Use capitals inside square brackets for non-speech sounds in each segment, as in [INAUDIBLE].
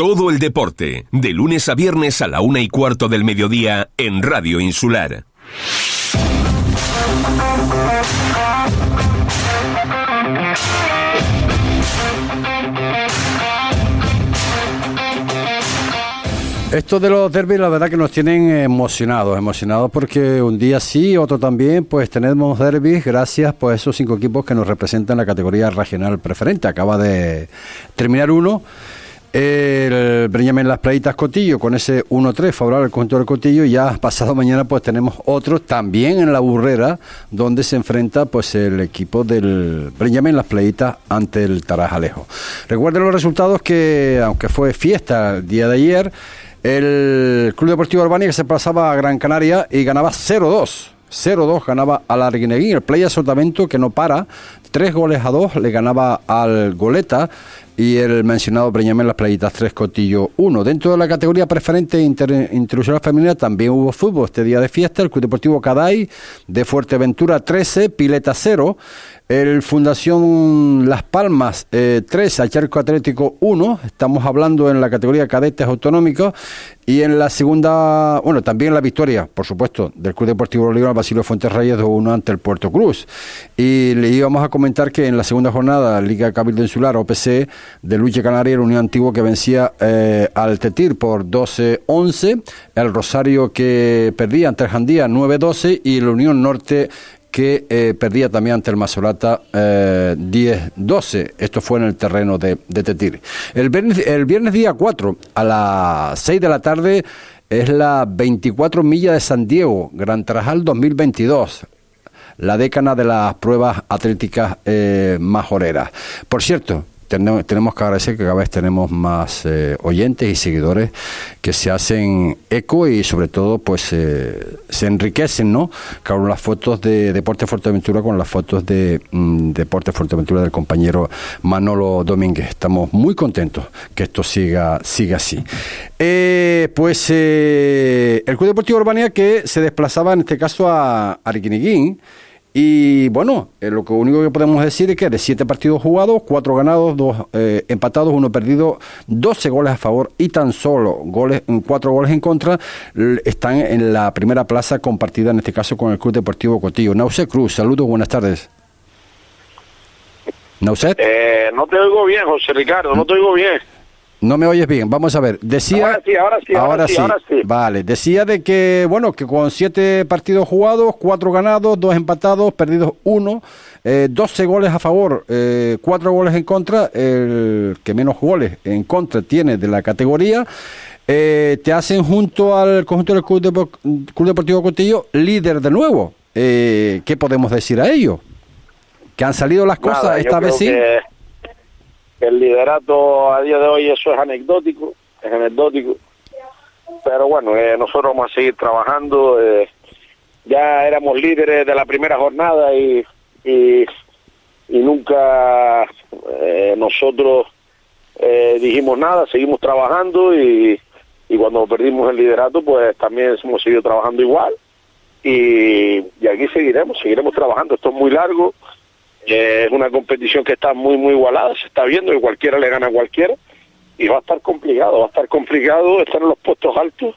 Todo el deporte, de lunes a viernes a la una y cuarto del mediodía en Radio Insular. Esto de los derbis, la verdad que nos tienen emocionados, emocionados porque un día sí, otro también, pues tenemos derbis gracias pues, a esos cinco equipos que nos representan la categoría regional preferente. Acaba de terminar uno, el Benjamin Las Playitas Cotillo, con ese 1-3 favorable al conjunto del Cotillo, y ya pasado mañana pues tenemos otro también en la burrera, donde se enfrenta pues el equipo del Benjamin Las Playitas ante el Tarajalejo. Recuerden los resultados que, aunque fue fiesta el día de ayer, el Club Deportivo Albania se pasaba a Gran Canaria y ganaba 0-2. 0-2 ganaba al Arguineguín, el Playa Sotamento que no para, tres goles a dos le ganaba al Goleta. Y el mencionado Breñamén Las Playitas 3 Cotillo 1. Dentro de la categoría preferente inter, femenina también hubo fútbol. Este día de fiesta, el Club Deportivo Caday de Fuerteventura 13, Pileta 0, el Fundación Las Palmas eh, 3, Acharco Atlético 1, estamos hablando en la categoría cadetes autonómicos, y en la segunda, bueno, también la victoria, por supuesto, del Club Deportivo Bolívar Basilio Fuentes Reyes 2-1 ante el Puerto Cruz. Y le íbamos a comentar que en la segunda jornada, Liga Cabildo Insular, OPC, de Lucha Canaria, el Unión Antiguo que vencía eh, al Tetir por 12-11, el Rosario que perdía ante el Jandía 9-12 y la Unión Norte que eh, perdía también ante el Masolata eh, 10-12. Esto fue en el terreno de, Tetir. El viernes, día 4, a las 6 de la tarde, es la 24 millas de San Diego, Gran Trajal 2022 la décana de las pruebas atléticas eh, majoreras. Por cierto, tenemos, que agradecer que cada vez tenemos más eh, oyentes y seguidores que se hacen eco y sobre todo pues eh, se enriquecen, ¿no? Con las fotos de Deporte Fuerteventura, con las fotos de mm, Deporte Fuerteventura del compañero Manolo Domínguez. Estamos muy contentos que esto siga, siga así. Eh, pues el Club Deportivo Urbania que se desplazaba en este caso a Ariquiniguín y bueno, eh, lo único que podemos decir es que de siete partidos jugados, cuatro ganados, dos eh, empatados, uno perdido, 12 goles a favor y tan solo goles, cuatro goles en contra, están en la primera plaza compartida en este caso con el Club Deportivo Cotillo. Nauset Cruz, saludos, buenas tardes. Nauset. Eh, no te oigo bien, José Ricardo, no te oigo bien. No me oyes bien. Vamos a ver. Decía. Ahora sí, ahora sí. Ahora, sí, ahora sí. Vale. Decía de que, bueno, que con siete partidos jugados, cuatro ganados, dos empatados, perdidos uno, eh, 12 goles a favor, eh, cuatro goles en contra, el que menos goles en contra tiene de la categoría. Eh, te hacen junto al conjunto del Club, Deportivo Cotillo líder de nuevo. Eh, ¿Qué podemos decir a ello? Que han salido las cosas esta vez sí el liderato a día de hoy eso es anecdótico, es anecdótico, pero bueno, eh, nosotros vamos a seguir trabajando, eh, ya éramos líderes de la primera jornada y, y, nunca eh, nosotros dijimos nada, seguimos trabajando y, y cuando perdimos el liderato pues también hemos seguido trabajando igual. Y, y aquí seguiremos, seguiremos trabajando, esto es muy largo, es una competición que está muy, muy igualada, se está viendo que cualquiera le gana a cualquiera y va a estar complicado, va a estar complicado estar en los puestos altos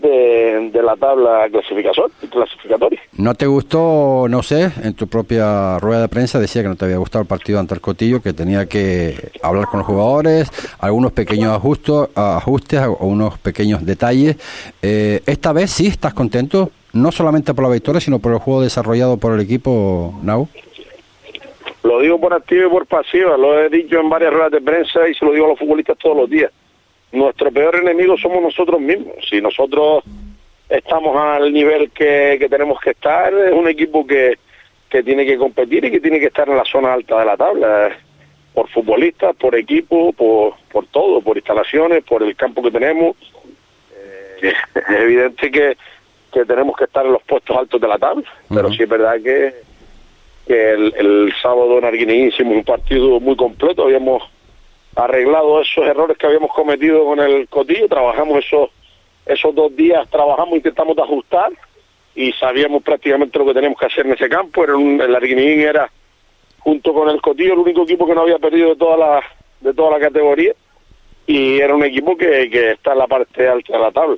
de, la tabla clasificatoria. ¿No te gustó, no sé, en tu propia rueda de prensa decía que no te había gustado el partido ante el Cotillo, que tenía que hablar con los jugadores, algunos pequeños ajustos, ajustes o unos pequeños detalles? Eh, ¿Esta vez sí estás contento? No solamente por la victoria, sino por el juego desarrollado por el equipo, Nau. Lo digo por activa y por pasiva, lo he dicho en varias ruedas de prensa y se lo digo a los futbolistas todos los días. Nuestro peor enemigo somos nosotros mismos. Si nosotros estamos al nivel que, tenemos que estar, es un equipo que, que tiene que competir y que tiene que estar en la zona alta de la tabla. Por futbolistas, por equipo, por, por todo, por instalaciones, por el campo que tenemos. Eh, [LAUGHS] es evidente que, que tenemos que estar en los puestos altos de la tabla, pero sí es verdad que que el, sábado en Arguineguín hicimos un partido muy completo, habíamos arreglado esos errores que habíamos cometido con el Cotillo, trabajamos esos, esos dos días, trabajamos, intentamos ajustar y sabíamos prácticamente lo que teníamos que hacer en ese campo, era el Arguineguín era junto con el Cotillo el único equipo que no había perdido de toda la, de toda la categoría y era un equipo que, que está en la parte alta de la tabla.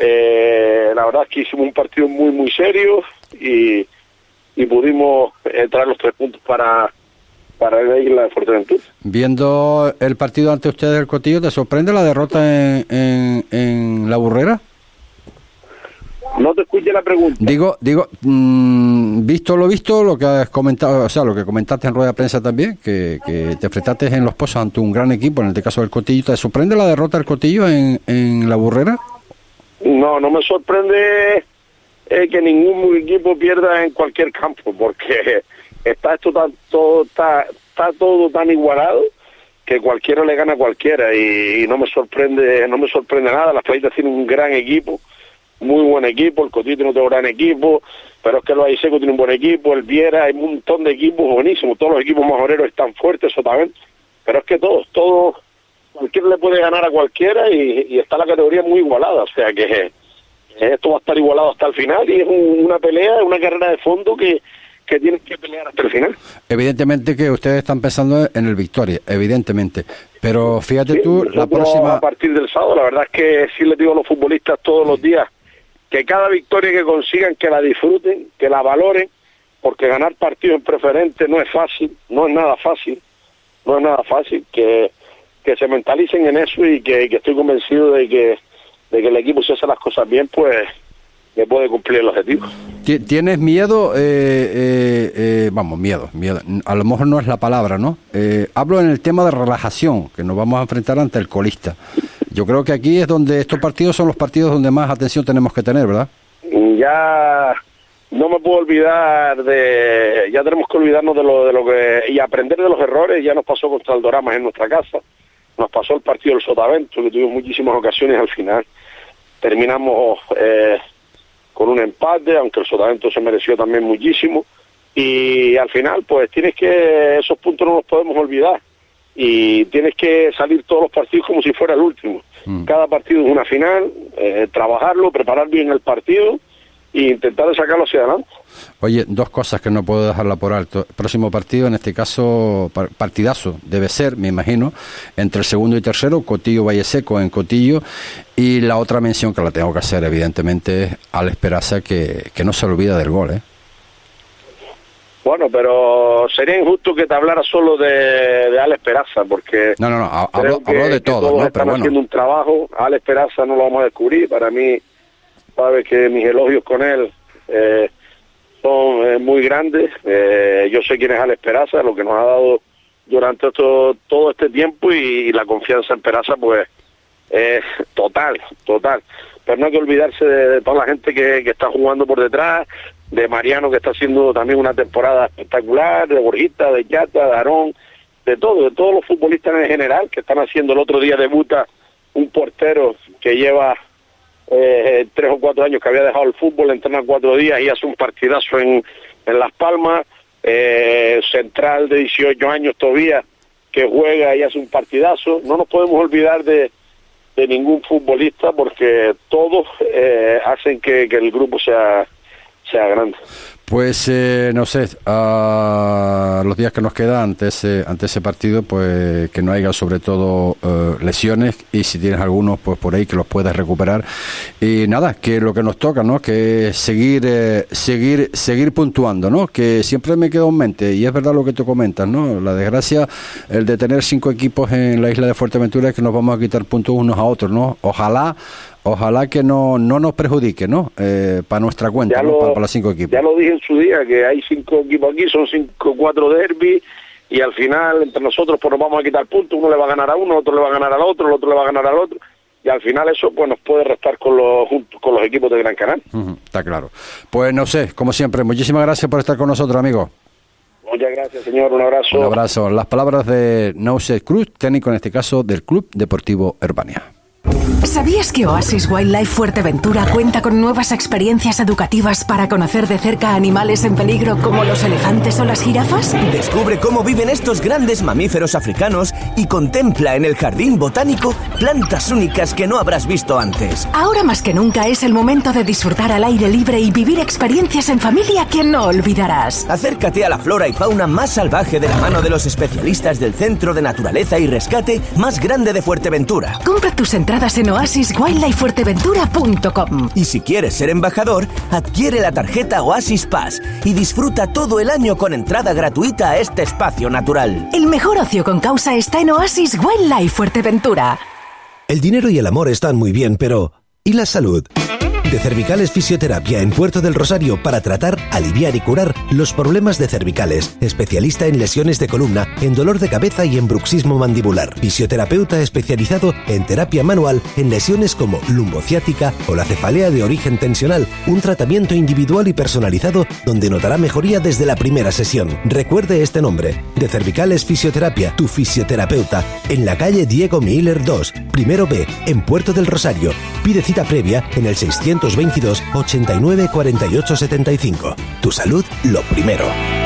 Eh, la verdad es que hicimos un partido muy, muy serio y, y pudimos traer los tres puntos para, para la isla de Fuerteventura. Viendo el partido ante ustedes del Cotillo, ¿te sorprende la derrota en, en, en La Burrera? No te escuché la pregunta. Digo, digo, mmm, visto lo visto, lo que has comentado, o sea, lo que comentaste en rueda de prensa también, que, que te enfrentaste en los pozos ante un gran equipo, en este caso del Cotillo, ¿te sorprende la derrota del Cotillo en, en la Burrera? No, no me sorprende eh, que ningún equipo pierda en cualquier campo, porque [LAUGHS] está esto tan, todo, está, está todo tan igualado que cualquiera le gana a cualquiera y, y no me sorprende, no me sorprende nada. Las Playas tienen un gran equipo muy buen equipo, el Cotillo tiene otro gran equipo, pero es que los Aiseco tiene un buen equipo, el Viera, hay un montón de equipos buenísimos, todos los equipos majoreros están fuertes, eso también, pero es que todos, todos, cualquiera le puede ganar a cualquiera y, y está la categoría muy igualada, o sea que esto va a estar igualado hasta el final y es un, una pelea, una carrera de fondo que, que tienen que pelear hasta el final. Evidentemente que ustedes están pensando en el Victoria, evidentemente. Pero fíjate Sí, tú, la próxima... A partir del sábado, la verdad es que sí les digo a los futbolistas todos los días que cada victoria que consigan, que la disfruten, que la valoren, porque ganar partidos en preferente no es fácil, no es nada fácil, no es nada fácil, que, que se mentalicen en eso y que, que estoy convencido de que, de que el equipo si hace las cosas bien, pues que puede cumplir el objetivo. Ti- ¿Tienes miedo? Eh, eh, eh, vamos, miedo, miedo. A lo mejor no es la palabra, ¿no? Eh, hablo en el tema de relajación, que nos vamos a enfrentar ante el colista. Yo creo que aquí es donde estos partidos son los partidos donde más atención tenemos que tener, ¿verdad? ya no me puedo olvidar de ya tenemos que olvidarnos de lo de lo que y aprender de los errores ya nos pasó contra el Doramas en nuestra casa nos pasó el partido del Sotavento que tuvimos muchísimas ocasiones al final terminamos eh, con un empate aunque el Sotavento se mereció también muchísimo y al final pues tienes que esos puntos no los podemos olvidar y tienes que salir todos los partidos como si fuera el último Mm. cada partido es una final eh, trabajarlo preparar bien el partido e intentar sacarlo hacia adelante. Oye, dos cosas que no puedo dejarla por alto. Próximo partido, en este caso, par- partidazo, debe ser, me imagino, entre el segundo y tercero, Cotillo Valle Seco en Cotillo. Y la otra mención que la tengo que hacer, evidentemente, es al Esperaza, que, que no se olvida del gol, ¿eh? Bueno, pero sería injusto que te hablara solo de, de Alex Peraza, porque No, no, no, hablo, que- de todo, todos ¿no? están Pero haciendo bueno, un trabajo. A Alex Peraza no lo vamos a descubrir. Para mí, sabes que mis elogios con él eh, son eh, muy grandes. Eh, yo sé quién es Alex Peraza, lo que nos ha dado durante esto, todo este tiempo y, la confianza en Peraza, pues, es total, total. Pero no hay que olvidarse de, de toda la gente que, que está jugando por detrás, de Mariano que está haciendo también una temporada espectacular, de Borjita, de Yata, de Aarón, de todo, de todos los futbolistas en general que están haciendo el otro día debuta un portero que lleva eh, tres o cuatro años que había dejado el fútbol, entrena cuatro días y hace un partidazo en, en Las Palmas, eh, central de 18 años todavía que juega y hace un partidazo. No nos podemos olvidar de, de ningún futbolista porque todos eh, hacen que, que el grupo sea, sea grande. pues eh, no sé, a los días que nos quedan ante ese, ante ese partido, pues que no haya sobre todo eh, lesiones y si tienes algunos, pues por ahí que los puedas recuperar. Y nada, que lo que nos toca, ¿no? Que seguir, eh, seguir, seguir puntuando, ¿no? Que siempre me quedo en mente, y es verdad lo que tú comentas, ¿no? La desgracia, el de tener cinco equipos en la isla de Fuerteventura es que nos vamos a quitar puntos unos a otros, ¿no? Ojalá, ojalá que no, no nos perjudique, ¿no? Eh, para nuestra cuenta, ¿no? lo- Para, para los cinco equipos. Ya lo dije en su día, que hay cinco equipos aquí, son cinco, cuatro derbis, y al final entre nosotros pues nos vamos a quitar puntos, uno le va a ganar a uno, otro le va a ganar al otro, el otro le va a ganar al otro, y al final eso pues nos puede restar con los, con los equipos de Gran Canal. Ujú, está claro. Pues no sé, como siempre, muchísimas gracias por estar con nosotros, amigo. Muchas gracias, señor, un abrazo. Un abrazo. Las palabras de Nauset Cruz, técnico en este caso del Club Deportivo Herbania. ¿Sabías que Oasis Wildlife Fuerteventura cuenta con nuevas experiencias educativas para conocer de cerca animales en peligro como los elefantes o las jirafas? Descubre cómo viven estos grandes mamíferos africanos y contempla en el jardín botánico plantas únicas que no habrás visto antes. Ahora más que nunca es el momento de disfrutar al aire libre y vivir experiencias en familia que no olvidarás. Acércate a la flora y fauna más salvaje de la mano de los especialistas del Centro de Naturaleza y Rescate más grande de Fuerteventura. Compra tus entradas en oasiswildlifefuerteventura.com. Y si quieres ser embajador, adquiere la tarjeta Oasis Pass y disfruta todo el año con entrada gratuita a este espacio natural. El mejor ocio con causa está en Oasis Wildlife Fuerteventura. El dinero y el amor están muy bien, pero ¿y la salud? De Cervicales Fisioterapia en Puerto del Rosario para tratar, aliviar y curar los problemas de cervicales. Especialista en lesiones de columna, en dolor de cabeza y en bruxismo mandibular. Fisioterapeuta especializado en terapia manual en lesiones como lumbociática o la cefalea de origen tensional. Un tratamiento individual y personalizado donde notará mejoría desde la primera sesión. Recuerde este nombre, de Cervicales Fisioterapia, tu fisioterapeuta, en la calle Diego Miller 2, primero B, en Puerto del Rosario. Pide cita previa en el 600 622 89 48 75. Tu salud lo primero.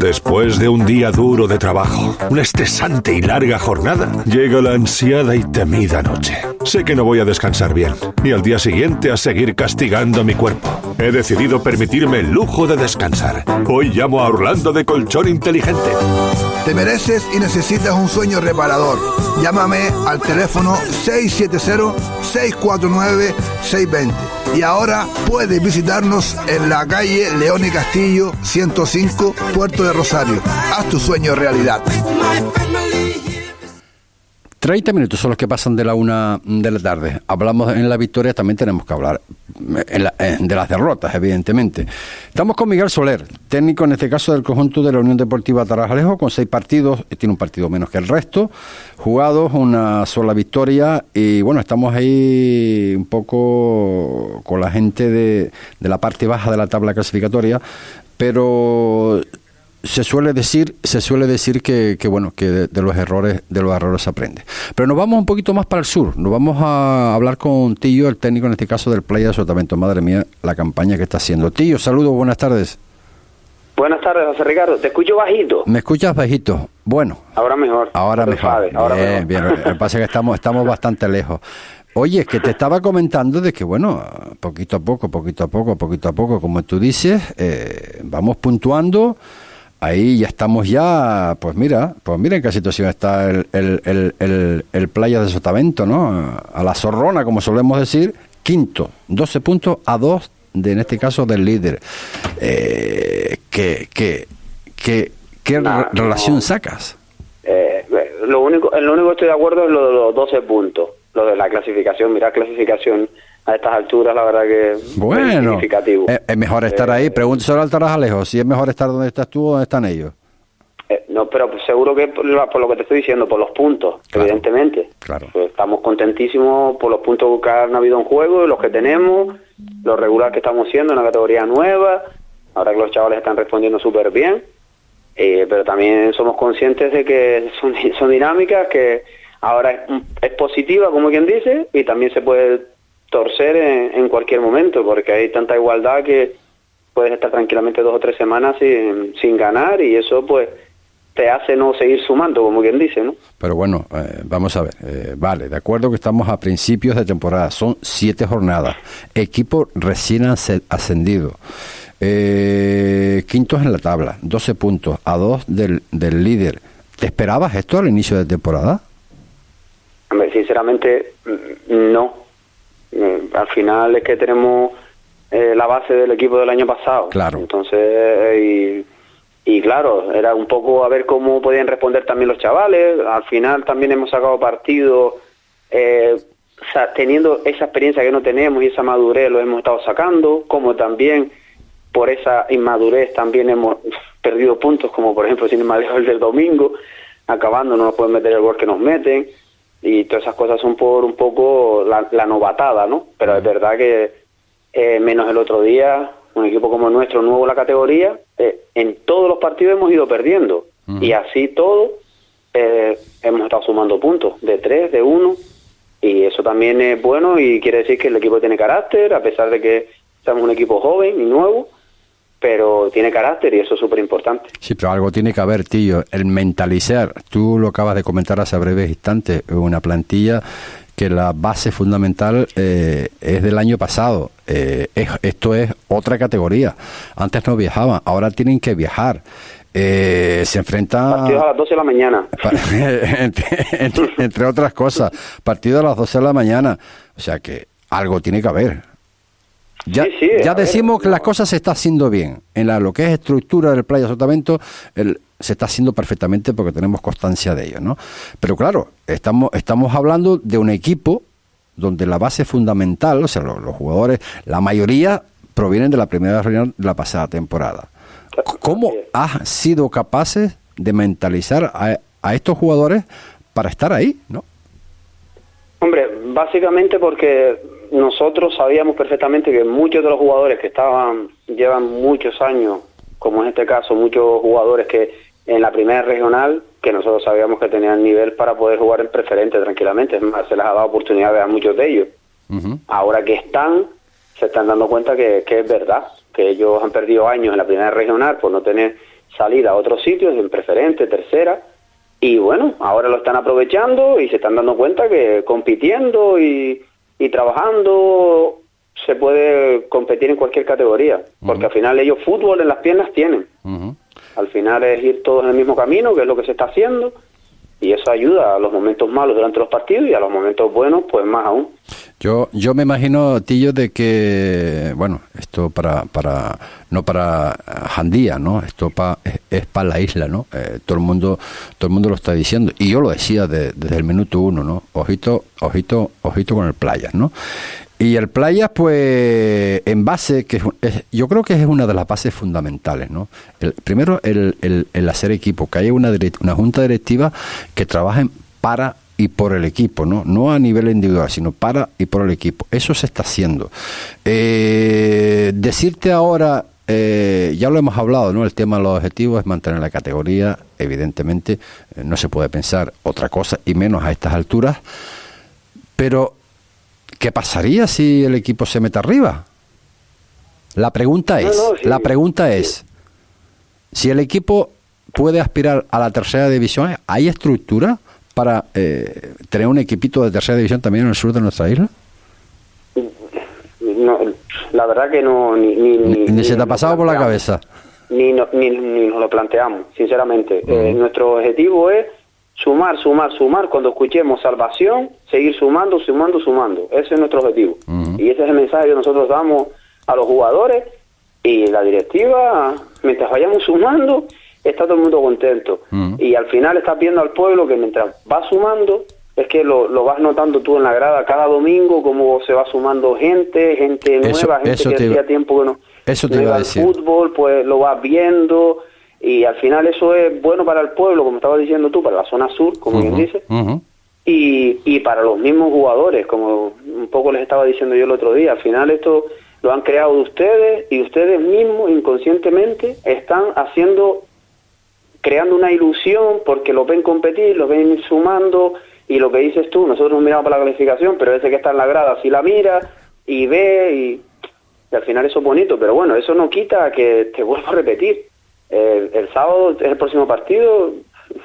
Después de un día duro de trabajo, una estresante y larga jornada, llega la ansiada y temida noche. Sé que no voy a descansar bien y al día siguiente a seguir castigando mi cuerpo. He decidido permitirme el lujo de descansar. Hoy llamo a Orlando de Colchón Inteligente. Te mereces y necesitas un sueño reparador. Llámame al teléfono 670-649-620. Y ahora puedes visitarnos en la calle León y Castillo 105, Puerto de Rosario. Haz tu sueño realidad. 30 minutos son los que pasan de la una de la tarde. Hablamos en la victoria, también tenemos que hablar de las derrotas, evidentemente. Estamos con Miguel Soler, técnico en este caso del conjunto de la Unión Deportiva Tarajalejo, con seis partidos, tiene un partido menos que el resto, jugados, una sola victoria, y bueno, estamos ahí un poco con la gente de, de la parte baja de la tabla clasificatoria, pero se suele decir se suele decir que, bueno que de, los errores de los errores se aprende pero nos vamos un poquito más para el sur nos vamos a hablar con Tillo el técnico en este caso del Playa de Sotavento madre mía la campaña que está haciendo Tillo saludos buenas tardes Buenas tardes, José Ricardo. Te escucho bajito. ¿Me escuchas bajito? Bueno. Ahora mejor. Ahora mejor. bien, bien. Lo que pasa es que estamos, estamos bastante lejos. Oye, es que te estaba comentando de que, bueno, poquito a poco, poquito a poco, poquito a poco, como tú dices, eh, vamos puntuando ahí ya estamos ya, pues mira, pues mira en qué situación está el, el, el, el, Playa de Sotavento, ¿no? A la zorrona, como solemos decir, quinto, 12 puntos a dos de, en este caso, del líder. Eh, ¿Qué, qué, qué, qué relación sacas? Eh, lo único, lo único que estoy de acuerdo es lo de los 12 puntos, lo de la clasificación, mira clasificación a estas alturas, la verdad que bueno, es significativo. Es, mejor estar ahí. Eh, Pregúntese al Tarajalejo si es mejor estar donde estás tú o donde están ellos. Eh, no, pero seguro que por, lo que te estoy diciendo, por los puntos, evidentemente. Claro. Pues estamos contentísimos por los puntos que han habido en juego, los que tenemos, los regular que estamos siendo en una categoría nueva. Ahora que los chavales están respondiendo súper bien. Eh, pero también somos conscientes de que son, [LAUGHS] son dinámicas que ahora es, es positiva, como quien dice, y también se puede torcer en, cualquier momento, porque hay tanta igualdad que puedes estar tranquilamente dos o tres semanas sin, sin ganar y eso pues te hace no seguir sumando, como quien dice, ¿no? Pero bueno, eh, vamos a ver, eh, vale, de acuerdo que estamos a principios de temporada, son siete jornadas, equipo recién ascendido, eh, quintos en la tabla, 12 puntos, a dos del, del líder. ¿Te esperabas esto al inicio de temporada? Hombre, sinceramente, mm, no, al final es que tenemos eh, la base del equipo del año pasado. Claro. Entonces, y, claro, era un poco a ver cómo podían responder también los chavales. Al final también hemos sacado partido, eh, teniendo esa experiencia que no tenemos y esa madurez lo hemos estado sacando, como también por esa inmadurez también hemos perdido puntos, como por ejemplo sin el del domingo, acabando no nos pueden meter el gol que nos meten y todas esas cosas son por un poco la, novatada, ¿no? Pero es verdad que eh, menos el otro día, un equipo como el nuestro, nuevo en la categoría, eh, en todos los partidos hemos ido perdiendo. Y así todo, eh, hemos estado sumando puntos, de tres, de uno, Y eso también es bueno y quiere decir que el equipo tiene carácter, a pesar de que somos un equipo joven y nuevo, pero tiene carácter y eso es súper importante. Sí, pero algo tiene que haber, tío. El mentalizar, tú lo acabas de comentar hace breves instantes, una plantilla que la base fundamental eh, es del año pasado. Eh, esto es otra categoría. Antes no viajaban, ahora tienen que viajar. Eh, se enfrenta... Partido a las 12 de la mañana. [LAUGHS] entre, otras cosas, partido a las 12 de la mañana. O sea que algo tiene que haber. Ya, ya decimos que las cosas se está haciendo bien. En la, lo que es estructura del Playa Sotavento, el, se está haciendo perfectamente porque tenemos constancia de ello, ¿no? Pero claro, estamos, estamos hablando de un equipo donde la base fundamental, o sea, los, jugadores, la mayoría provienen de la primera reunión de la pasada temporada. ¿Cómo has sido capaces de mentalizar a, a estos jugadores para estar ahí, no? Hombre, básicamente porque nosotros sabíamos perfectamente que muchos de los jugadores que estaban, llevan muchos años, como en este caso, muchos jugadores que en la primera regional, que nosotros sabíamos que tenían nivel para poder jugar en preferente tranquilamente, es más, se les ha dado oportunidades a muchos de ellos. Ahora que están, se están dando cuenta que, que es verdad, que ellos han perdido años en la primera regional por no tener salida a otros sitios, en preferente, tercera, y bueno, ahora lo están aprovechando y se están dando cuenta que compitiendo y, y trabajando se puede competir en cualquier categoría, porque al final ellos fútbol en las piernas tienen. Al final es ir todos en el mismo camino, que es lo que se está haciendo, y eso ayuda a los momentos malos durante los partidos y a los momentos buenos, pues más aún. Yo, yo me imagino, Tillo, de que, bueno, esto para, para no para Jandía, ¿no? Esto pa, es, para la isla, ¿no? Eh, todo el mundo, todo el mundo lo está diciendo y yo lo decía desde el minuto uno, ¿no? Ojito, ojito, ojito con el playa, ¿no? Y el Playa, pues, en base, que es, yo creo que es una de las bases fundamentales, ¿no? El, primero, el, el, hacer equipo, que haya una, una junta directiva que trabajen para y por el equipo, ¿no? No a nivel individual, sino para y por el equipo. Eso se está haciendo. Eh, decirte ahora, eh, ya lo hemos hablado, ¿no? El tema de los objetivos es mantener la categoría, evidentemente, eh, no se puede pensar otra cosa, y menos a estas alturas, pero ¿Qué pasaría si el equipo se mete arriba? La pregunta es, la pregunta es, si el equipo puede aspirar a la tercera división, ¿hay estructura para eh, tener un equipito de tercera división también en el sur de nuestra isla? No, la verdad que no, ni, ni, se te ha pasado por la cabeza. Ni, ni, nos lo planteamos, sinceramente. Eh, nuestro objetivo es sumar, sumar, sumar, cuando escuchemos salvación, seguir sumando, sumando, sumando. Ese es nuestro objetivo. Y ese es el mensaje que nosotros damos a los jugadores y la directiva, mientras vayamos sumando, está todo el mundo contento. Y al final estás viendo al pueblo que mientras va sumando, es que lo, lo, vas notando tú en la grada cada domingo, cómo se va sumando gente, gente nueva, gente que hacía tiempo que no, eso te iba a decir. fútbol, pues lo vas viendo y al final eso es bueno para el pueblo, como estabas diciendo tú, para la zona sur, como bien dice, y, y para los mismos jugadores, como un poco les estaba diciendo yo el otro día, al final esto lo han creado ustedes y ustedes mismos inconscientemente están haciendo, creando una ilusión porque lo ven competir, lo ven sumando. Y lo que dices tú, nosotros miramos para la calificación, pero ese que está en la grada si la mira y ve y, y al final eso es bonito, pero bueno, eso no quita que te vuelvo a repetir el, sábado es el próximo partido,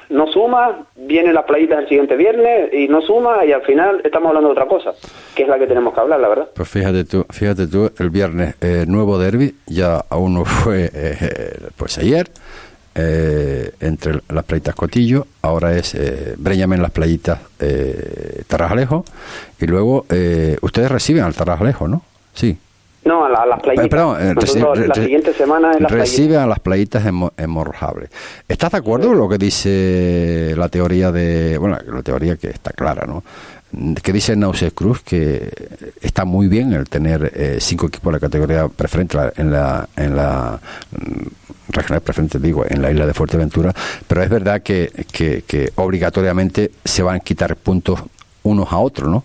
no suma, viene la playita el siguiente viernes y no suma y al final estamos hablando de otra cosa, que es la que tenemos que hablar, la verdad. Pues fíjate tú, fíjate tú, el viernes eh, nuevo derby, ya aún no [LAUGHS] fue eh, pues ayer, eh, entre las playitas Cotillo, ahora es eh, en las playitas eh, Tarrajalejo y luego ustedes reciben al Tarrajalejo, ¿no? Sí. No, a, las playitas. Perdón, eh, la siguiente semana en las Recibe a las playitas hemorrajables. ¿Estás de acuerdo con lo que dice la teoría de. Bueno, la teoría que está clara, ¿no? Que dice Nauses Cruz que está muy bien el tener eh, cinco equipos de la categoría preferente en la, en la mm, regional preferente, digo, en la isla de Fuerteventura, pero es verdad que, que, que obligatoriamente se van a quitar puntos unos a otros, ¿no?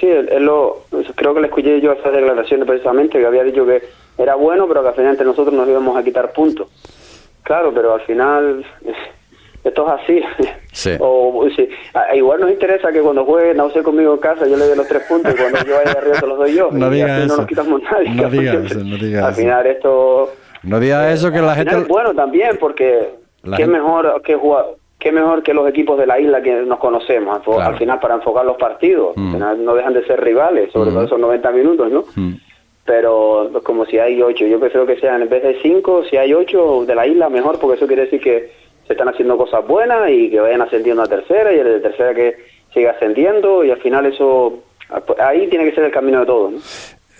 Sí, él, lo, creo que le escuché yo esas declaraciones precisamente, que había dicho que era bueno, pero que al final entre nosotros nos íbamos a quitar puntos. Claro, pero al final [LAUGHS] esto es así. Sí. [LAUGHS] O, sí. A- igual nos interesa que cuando juegue Nauce conmigo en casa yo le dé los tres puntos y cuando yo vaya arriba se los doy yo. [LAUGHS] No y diga así eso. no nos quitamos nadie. No diga eso, no diga Al eso. final esto... No digas eso que la al final gente... bueno también porque La qué gente- mejor que jugar... Qué mejor que los equipos de la isla que nos conocemos, Claro. al final para enfocar los partidos. Mm. Al final no dejan de ser rivales, sobre Mm. todo esos 90 minutos, ¿no? Mm. pero pues, como si hay ocho, yo prefiero que sean en vez de cinco, si hay ocho de la isla, mejor, porque eso quiere decir que se están haciendo cosas buenas y que vayan ascendiendo a tercera y el de tercera que siga ascendiendo y al final eso, ahí tiene que ser el camino de todos. ¿no?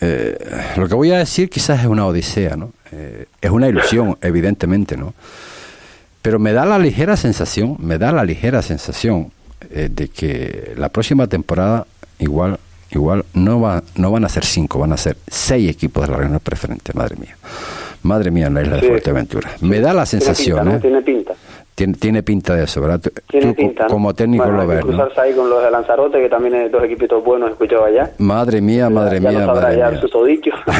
Eh, lo que voy a decir quizás es una odisea, ¿no? Eh, es una ilusión, evidentemente, ¿no? Pero me da la ligera sensación, me da la ligera sensación eh, de que la próxima temporada igual, igual no va, no van a ser cinco, van a ser seis equipos de la regional preferente, madre mía. Madre mía, en la isla de Sí. Fuerteventura. Me da la sensación, tiene pinta, ¿no? ¿eh? Tiene pinta. Tiene, tiene pinta de eso, ¿verdad? Tiene tú pinta, ¿no? como técnico Bueno, lo ves, ¿no? cruzarse ahí con los de Lanzarote, que también es dos equipitos buenos, he escuchado allá. Madre mía, madre ya mía, madre ya mía.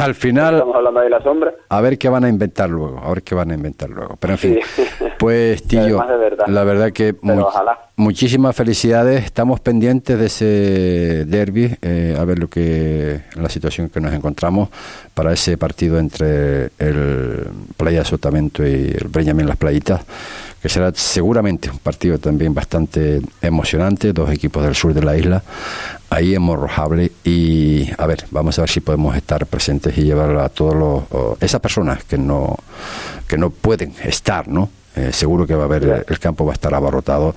Al final- Estamos hablando de la sombra. A ver qué van a inventar luego, a ver qué van a inventar luego. Pero en fin, Sí. [LAUGHS] pues tío, verdad. la verdad que Pero mu- ojalá. muchísimas felicidades. Estamos pendientes de ese derby, eh, a ver lo que la situación que nos encontramos para ese partido entre el Playa Sotavento y el Breñamín Las Playitas, que será seguramente un partido también bastante emocionante, dos equipos del sur de la isla, ahí en Morrojable y a ver, vamos a ver si podemos estar presentes y llevar a todos los esas personas que no que no pueden estar, ¿no? Eh, seguro que va a haber el campo va a estar abarrotado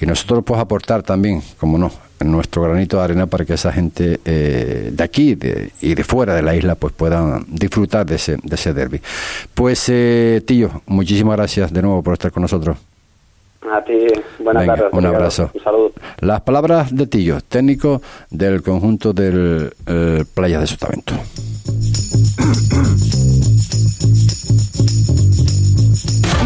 y nosotros pues aportar también, como no, nuestro granito de arena para que esa gente eh, de aquí de- y de fuera de la isla pues puedan disfrutar de ese de ese derby. Pues eh, tío, muchísimas gracias de nuevo por estar con nosotros. A ti, buenas Venga, tardes. un abrazo. Un saludo. Las palabras de Tillo, técnico del conjunto del eh, Playa de Sotavento.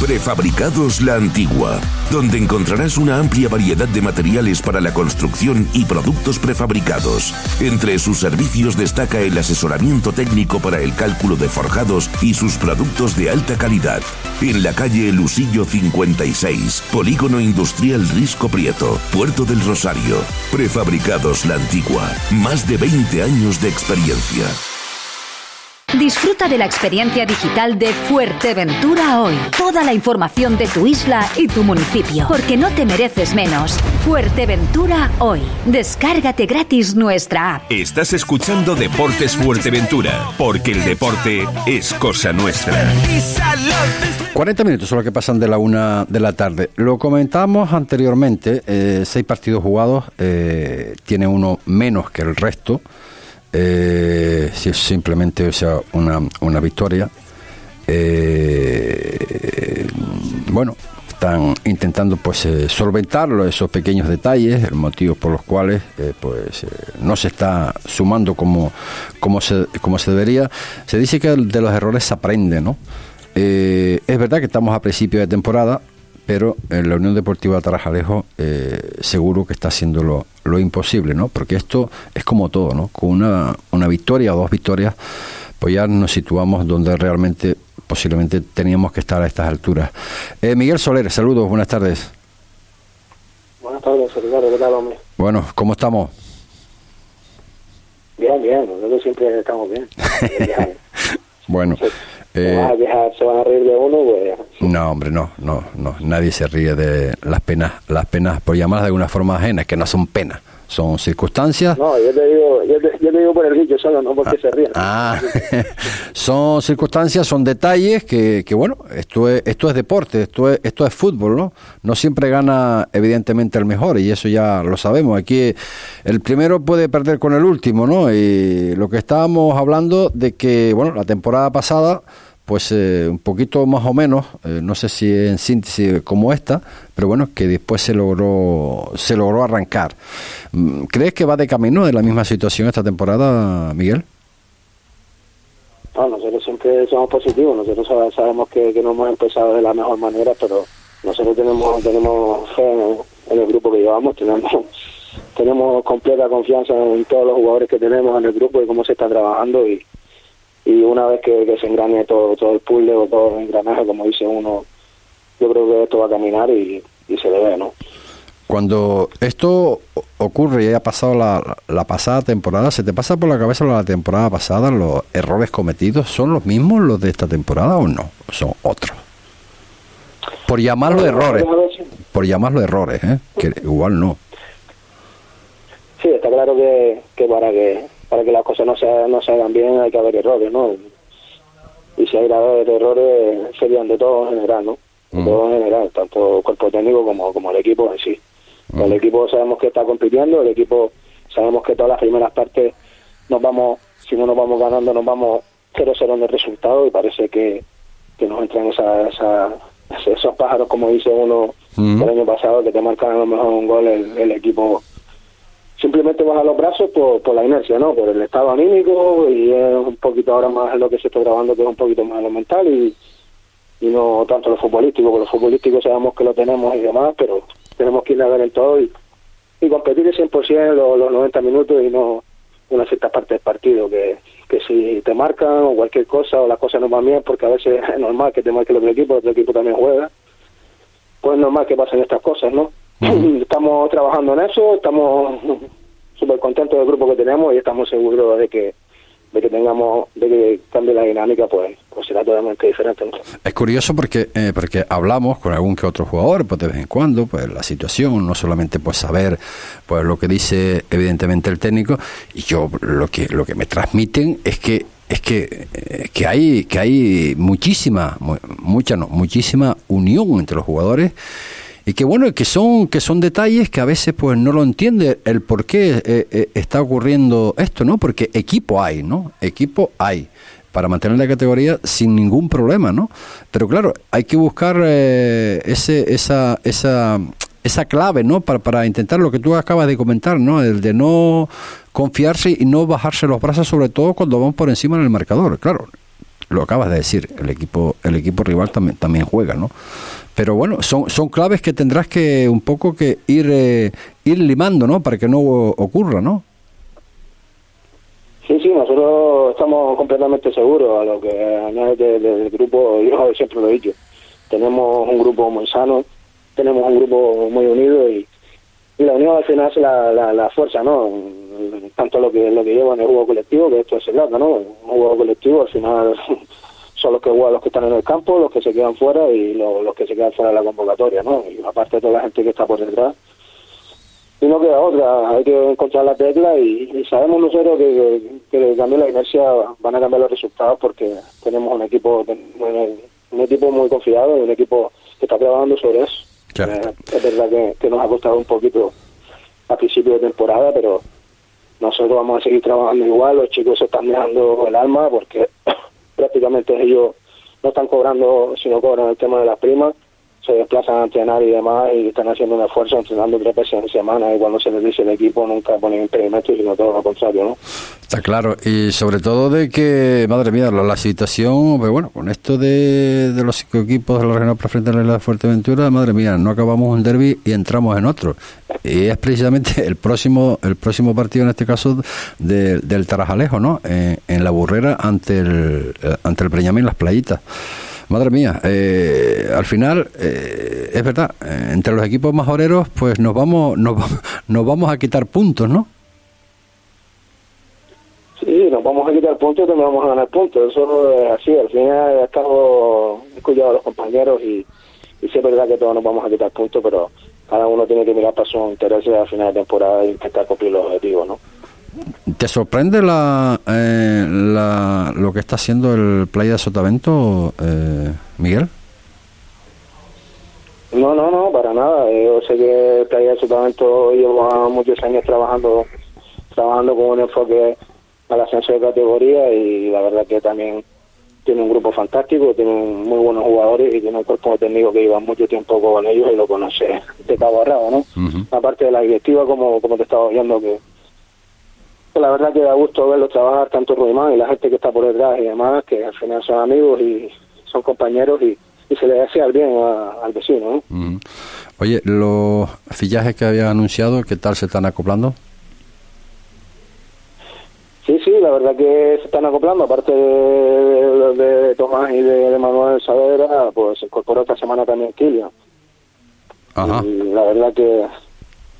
Prefabricados La Antigua, donde encontrarás una amplia variedad de materiales para la construcción y productos prefabricados. Entre sus servicios destaca el asesoramiento técnico para el cálculo de forjados y sus productos de alta calidad. En la calle Lusillo 56, Polígono Industrial Risco Prieto, Puerto del Rosario. Prefabricados La Antigua, más de 20 años de experiencia. Disfruta de la experiencia digital de Fuerteventura hoy. Toda la información de tu isla y tu municipio, porque no te mereces menos. Fuerteventura hoy. Descárgate gratis nuestra app. Estás escuchando Deportes Fuerteventura, porque el deporte es cosa nuestra. 40 minutos son los que pasan de la una de la tarde. Lo comentamos anteriormente, eh, seis partidos jugados, eh, tiene uno menos que el resto. Eh, si es simplemente o sea, una, una victoria. Eh, bueno, están intentando pues eh, solventarlo, esos pequeños detalles, el motivo por los cuales eh, pues no se está sumando como, como, se, como se debería. Se dice que de los errores se aprende, ¿no? Es verdad que estamos a principio de temporada, pero en la Unión Deportiva Tarajalejo eh, seguro que está haciendo lo, imposible, ¿no? Porque esto es como todo, ¿no? Con una, una victoria o dos victorias, pues ya nos situamos donde realmente posiblemente teníamos que estar a estas alturas. Eh, Miguel Soler, saludos, buenas tardes. Buenas tardes, Ricardo, ¿qué tal, hombre? Bueno, ¿cómo estamos? Bien, bien, nosotros siempre estamos bien. [LAUGHS] Bueno, Se eh, se van a reír de uno, pues no, hombre, no, no, no, nadie se ríe de las penas, las penas, por llamarlas de alguna forma ajenas, que no son penas, son circunstancias. No, yo te digo, yo te, yo te digo por el dicho solo, no porque se ríen. Ah, [LAUGHS] [LAUGHS] son circunstancias, son detalles que, que bueno, esto es, esto es deporte, esto es, esto es fútbol, ¿no? No siempre gana evidentemente el mejor y eso ya lo sabemos. Aquí el primero puede perder con el último, ¿no? Y lo que estábamos hablando de que, bueno, la temporada pasada pues eh, un poquito más o menos, eh, no sé si en síntesis como esta, pero bueno, que después se logró, se logró arrancar. Mm, ¿Crees que va de camino de la misma situación esta temporada, Miguel? No, nosotros siempre somos positivos, nosotros sab- sabemos que, que no hemos empezado de la mejor manera, pero nosotros tenemos tenemos fe en, en el grupo que llevamos, tenemos tenemos completa confianza en todos los jugadores que tenemos en el grupo y cómo se está trabajando y, y una vez que, que se engrane todo todo el puzzle o todo el engranaje, como dice uno, yo creo que esto va a caminar y, y se le ve, ¿no? Cuando esto ocurre y haya pasado la, la pasada temporada, ¿se te pasa por la cabeza la temporada pasada los errores cometidos? ¿Son los mismos los de esta temporada o no? ¿Son otros? Por llamarlo errores, por llamarlo errores, ¿eh? que igual no. Sí, está claro que, que para que para que las cosas no se, no se hagan bien hay que haber errores, ¿no? Y si hay haber errores serían de todo en general, ¿no? De todo en general, tanto el cuerpo técnico como, como el equipo en sí. El equipo sabemos que está compitiendo, el equipo sabemos que todas las primeras partes nos vamos, si no nos vamos ganando, nos vamos 0-0 en el resultado y parece que, que nos entran esa, esa, esos pájaros, como dice uno el año pasado, que te marcan a lo mejor un gol el, el equipo simplemente baja los brazos por, por la inercia, ¿no? Por el estado anímico y es un poquito ahora más lo que se está grabando, que es un poquito más lo mental y, y no tanto lo futbolístico, porque lo futbolístico sabemos que lo tenemos y demás, pero tenemos que ir a ver en todo y, y competir el 100% los, los 90 minutos y no una cierta parte del partido, que, que si te marcan o cualquier cosa o las cosas no van bien, porque a veces es normal que te marque el otro equipo, el otro equipo también juega, pues es normal que pasen estas cosas, ¿no? Estamos trabajando en eso, estamos súper contentos del grupo que tenemos y estamos seguros de que de que tengamos, de que cambie la dinámica, pues, pues será totalmente diferente. Es curioso porque eh, porque hablamos con algún que otro jugador, pues de vez en cuando, pues la situación, no solamente pues saber pues lo que dice evidentemente el técnico, y yo lo que lo que me transmiten es que es que, eh, que hay que hay muchísima mu- mucha no, muchísima unión entre los jugadores y que bueno que son que son detalles que a veces pues no lo entiende el por qué eh, eh, está ocurriendo esto no porque equipo hay no equipo hay para mantener la categoría sin ningún problema no pero claro hay que buscar eh, ese esa esa esa clave no para, para intentar lo que tú acabas de comentar no el de no confiarse y no bajarse los brazos sobre todo cuando vamos por encima en el marcador. Claro lo acabas de decir, el equipo, el equipo rival también, también juega, ¿no? Pero bueno, son, son claves que tendrás que un poco que ir, eh, ir limando, ¿no? Para que no ocurra, ¿no? Sí, sí, nosotros estamos completamente seguros a lo que añade de- de- del grupo, yo siempre lo he dicho, tenemos un grupo muy sano, tenemos un grupo muy unido y, y la unión al final es la, la, la fuerza, ¿no? Tanto lo que lo que lleva en el juego colectivo, que esto es el lado, ¿no? Un juego colectivo al final son los que juegan los que están en el campo, los que se quedan fuera y lo- los que se quedan fuera de la convocatoria, ¿no? Y aparte de toda la gente que está por detrás, y no queda otra, hay que encontrar la tecla y, y sabemos nosotros que, que, que también la inercia van a cambiar los resultados porque tenemos un equipo un, un equipo muy confiado y un equipo que está trabajando sobre eso. Eh, es verdad que, que nos ha costado un poquito a principio de temporada, pero nosotros vamos a seguir trabajando igual, los chicos se están dejando el alma porque prácticamente ellos no están cobrando, si no cobran el tema de las primas, se desplazan a entrenar y demás y están haciendo un esfuerzo entrenando tres veces en semana y cuando se les dice el equipo nunca ponen impedimentos sino todo lo contrario, ¿no? Está claro, y sobre todo de que, madre mía, la, la situación, pues bueno, con esto de, de los cinco equipos de la regional preferente de la de Fuerteventura, madre mía, no acabamos un derby y entramos en otro. Y es precisamente el próximo el próximo partido, en este caso, de- del Tarajalejo, ¿no? En, en la burrera ante el, eh, ante el Breñamín, las playitas. Madre mía, eh, al final, eh, es verdad, eh, entre los equipos majoreros, pues nos vamos, nos, [LAUGHS] nos vamos a quitar puntos, ¿no? Sí, nos vamos a quitar puntos y también vamos a ganar puntos. Eso es así. Al final he estado escuchado a los compañeros y, y sí es verdad que todos nos vamos a quitar puntos, pero cada uno tiene que mirar para sus intereses a final de temporada e intentar cumplir los objetivos, ¿no? ¿Te sorprende la, eh, la, lo que está haciendo el Playa de Sotavento, eh, Miguel? No, no, no, para nada. Yo sé que Playa de Sotavento lleva muchos años trabajando trabajando con un enfoque al ascenso de categoría y la verdad que también tiene un grupo fantástico, tiene muy buenos jugadores y tiene un cuerpo técnico que lleva mucho tiempo con ellos y lo conoce de cabo a rabo, ¿no? Aparte de la directiva, como, como te estaba viendo, que, que la verdad que da gusto verlos trabajar, tanto Ruimán y la gente que está por detrás y demás, que al final son amigos y son compañeros y, y se le desea el bien a- al vecino, ¿no? Ujú. Oye, los fichajes que había anunciado, ¿qué tal se están acoplando? Sí, sí, la verdad que se están acoplando, aparte de, de- de Tomás y de, de Manuel Saavedra, pues se incorporó esta semana también Kilian. Ajá. Y la verdad que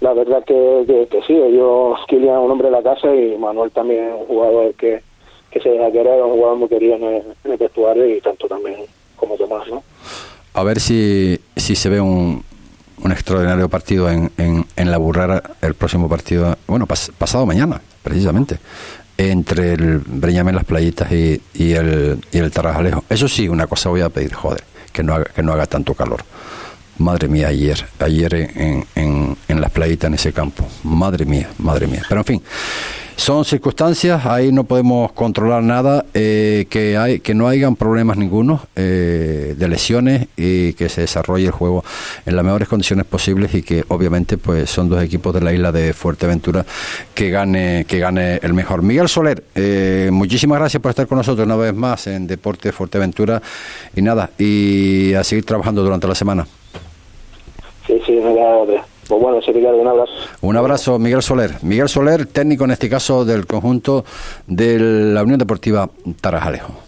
la verdad que, que, sí, yo Kilian es un hombre de la casa y Manuel también un jugador que, que se deja querer, un jugador muy querido en el, en el vestuario y tanto también como Tomás, ¿no? A ver si, si se ve un, un extraordinario partido en, en, en la burrera el próximo partido, bueno, pas- pasado mañana, precisamente, entre el Breñame Las Playitas y, y el, y el Tarajalejo. Eso sí, una cosa voy a pedir, joder, que no haga, que no haga tanto calor. Madre mía, ayer, ayer en, en, en Las Playitas, en ese campo. Madre mía, madre mía. Pero en fin, son circunstancias, ahí no podemos controlar nada, eh, que hay que no hayan problemas ninguno eh, de lesiones y que se desarrolle el juego en las mejores condiciones posibles y que obviamente pues son dos equipos de la isla de Fuerteventura que gane que gane el mejor. Miguel Soler, eh, muchísimas gracias por estar con nosotros una vez más en Deporte Fuerteventura y nada, y a seguir trabajando durante la semana. Sí, sí, no queda otra. Pues bueno, sí, Ricardo, un abrazo. Un abrazo, Miguel Soler. Miguel Soler, técnico en este caso del conjunto de la Unión Deportiva Tarajalejo.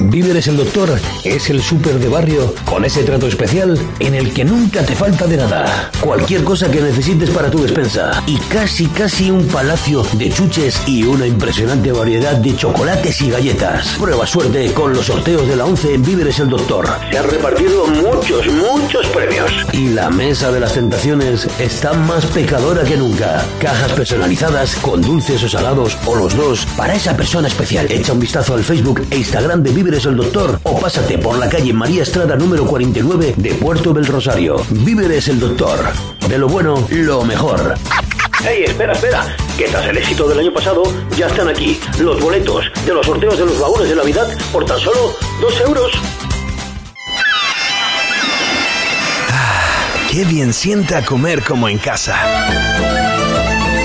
Víveres el Doctor es el súper de barrio con ese trato especial en el que nunca te falta de nada. Cualquier cosa que necesites para tu despensa. Y casi, casi un palacio de chuches y una impresionante variedad de chocolates y galletas. Prueba suerte con los sorteos de la 11 en Víveres el Doctor. Se han repartido muchos, muchos premios. Y la mesa de las tentaciones está más pecadora que nunca. Cajas personalizadas con dulces o salados o los dos para esa persona especial. Echa un vistazo al Facebook e Instagram de Víveres el Doctor o pásate por la calle María Estrada número 49 de Puerto del Rosario. Víveres el Doctor. De lo bueno, lo mejor. ¡Ey, espera, espera! Que tras el éxito del año pasado, ya están aquí los boletos de los sorteos de los vagones de Navidad por tan solo dos euros. Qué bien sienta comer como en casa.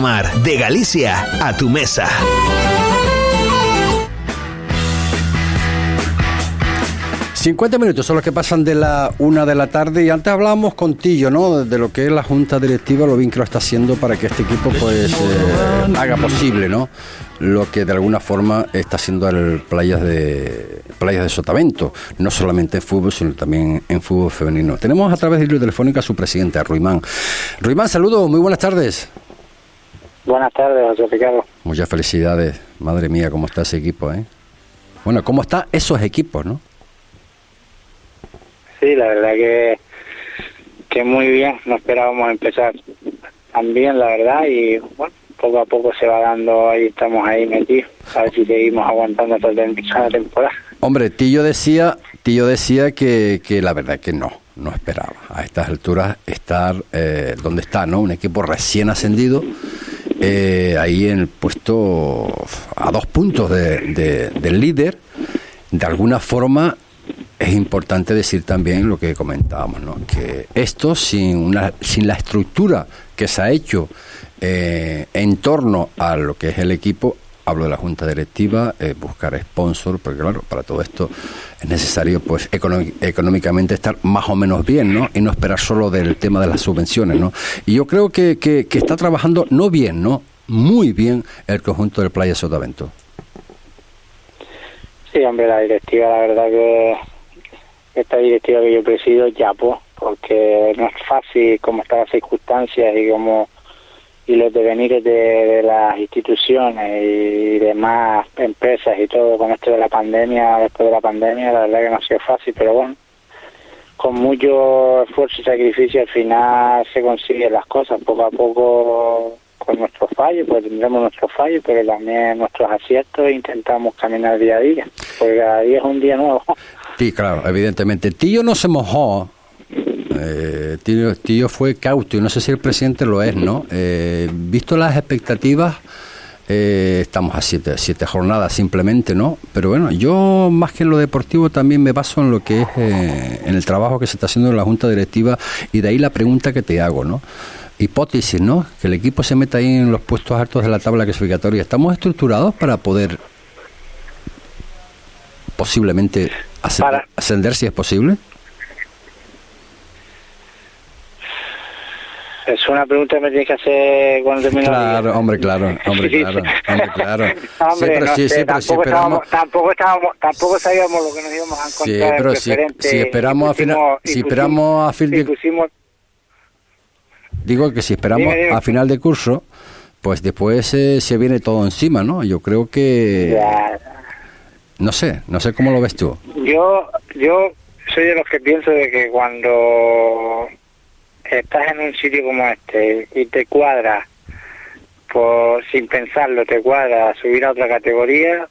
De Galicia a tu mesa. ...50 minutos son los que pasan de la una de la tarde y antes hablábamos contigo, ¿no? De lo que es la junta directiva, lo bien que lo está haciendo para que este equipo pues eh, haga posible, ¿no? Lo que de alguna forma está haciendo el Playas de Playas de Sotavento, no solamente en fútbol, sino también en fútbol femenino. Tenemos a través de hilo telefónica a su presidente, a Ruimán. Ruimán, saludos, muy buenas tardes. Buenas tardes, José Ricardo. Muchas felicidades. Madre mía, cómo está ese equipo, ¿eh? Bueno, ¿cómo están esos equipos, no? Sí, la verdad que, que muy bien. No esperábamos empezar también, la verdad, y bueno, poco a poco se va dando, ahí estamos ahí metidos, a ver si seguimos aguantando hasta la temporada. Hombre, Tillo decía, Tillo decía que, que la verdad que no, no esperaba a estas alturas estar eh, donde está, ¿no? Un equipo recién ascendido, eh, ahí en el puesto a dos puntos de, del líder, de alguna forma es importante decir también lo que comentábamos, ¿no? que esto sin, una, sin la estructura que se ha hecho eh, en torno a lo que es el equipo, hablo de la junta directiva, eh, buscar sponsor, porque claro, para todo esto es necesario pues económicamente estar más o menos bien, ¿no? Y no esperar solo del tema de las subvenciones, ¿no? Y yo creo que, que, está trabajando no bien, ¿no? Muy bien el conjunto del Playa Sotavento. Sí, hombre, la directiva, la verdad que esta directiva que yo presido ya pues porque no es fácil como están las circunstancias y como y los devenires de, las instituciones y demás empresas y todo con esto de la pandemia, después de la pandemia, la verdad que no ha sido fácil, pero bueno, con mucho esfuerzo y sacrificio al final se consiguen las cosas, poco a poco con nuestros fallos, pues tendremos nuestros fallos, pero también nuestros aciertos e intentamos caminar día a día, porque cada día es un día nuevo. Sí, claro, evidentemente. Tío no se mojó. Eh, tío, fue cauto y no sé si el presidente lo es, ¿no? Eh, visto las expectativas, eh, estamos a siete, siete jornadas simplemente, ¿no? Pero bueno, yo más que en lo deportivo también me baso en lo que es eh, en el trabajo que se está haciendo en la Junta Directiva y de ahí la pregunta que te hago, ¿no? Hipótesis, ¿no? Que el equipo se meta ahí en los puestos altos de la tabla clasificatoria. ¿Estamos estructurados para poder posiblemente ascender, si es posible? Es una pregunta que me tienes que hacer cuando termine Claro, hombre, claro, [LAUGHS] hombre, claro, hombre, claro. [LAUGHS] hombre, sí, sí, tampoco, estábamos, tampoco, estábamos, tampoco sabíamos lo que nos íbamos a encontrar. Sí, pero si, si, esperamos a final, si esperamos a fin de, digo que si esperamos a final de curso, pues después eh, se viene todo encima, ¿no? Yo creo que no sé, no sé cómo lo ves tú. Yo, yo soy de los que pienso de que cuando estás en un sitio como este y te cuadra, por, sin pensarlo, te cuadra subir a otra categoría,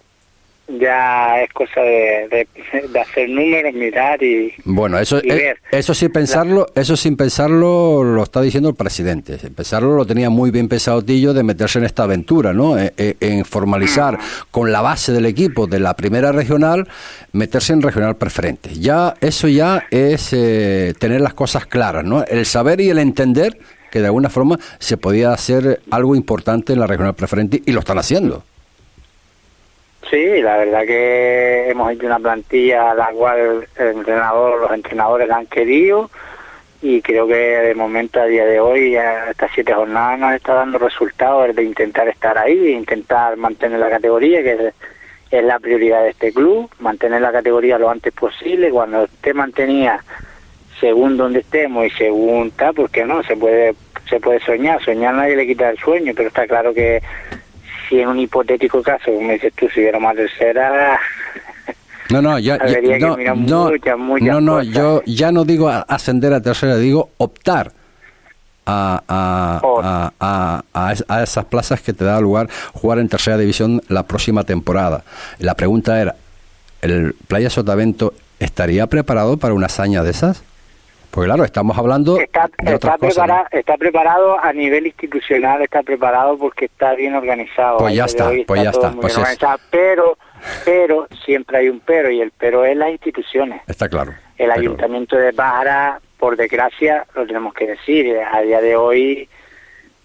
ya es cosa de, de, hacer números, mirar y bueno eso eh, eso sin pensarlo eso sin pensarlo lo está diciendo el presidente. Sin pensarlo lo tenía muy bien pensado Tillo de meterse en esta aventura no eh, eh, en formalizar mm. con la base del equipo de la primera regional meterse en regional preferente. Ya eso ya es tener las cosas claras no el saber y el entender que de alguna forma se podía hacer algo importante en la regional preferente y lo están haciendo Sí, la verdad que hemos hecho una plantilla a la cual el entrenador, los entrenadores han querido y creo que de momento a día de hoy, estas siete jornadas nos está dando resultados de intentar estar ahí, intentar mantener la categoría, que es, la prioridad de este club, mantener la categoría lo antes posible, cuando esté mantenida según donde estemos y según tal, porque no, se puede se puede soñar, soñar nadie le quita el sueño, pero está claro que si en un hipotético caso, como dices tú, si hubiera más tercera... No, no, ya, no, no, no, yo ya no digo ascender a tercera, digo optar a, a, a, a, esas plazas que te da lugar jugar en tercera división la próxima temporada. La pregunta era, ¿el Playa Sotavento estaría preparado para una hazaña de esas? Pues claro, estamos hablando está, de está, preparado, está preparado a nivel institucional, está preparado porque está bien organizado. Pues ya está, pues ya está. Pues pero, pero siempre hay un pero y el pero es las instituciones. Está claro. El ayuntamiento de Pájara, por desgracia, lo tenemos que decir, a día de hoy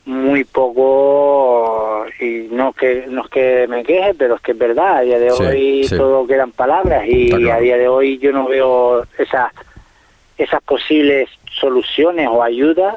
muy poco y no que no es que me queje pero es que es verdad a día de hoy todo quedan palabras y a día de hoy yo no veo esa esas posibles soluciones o ayudas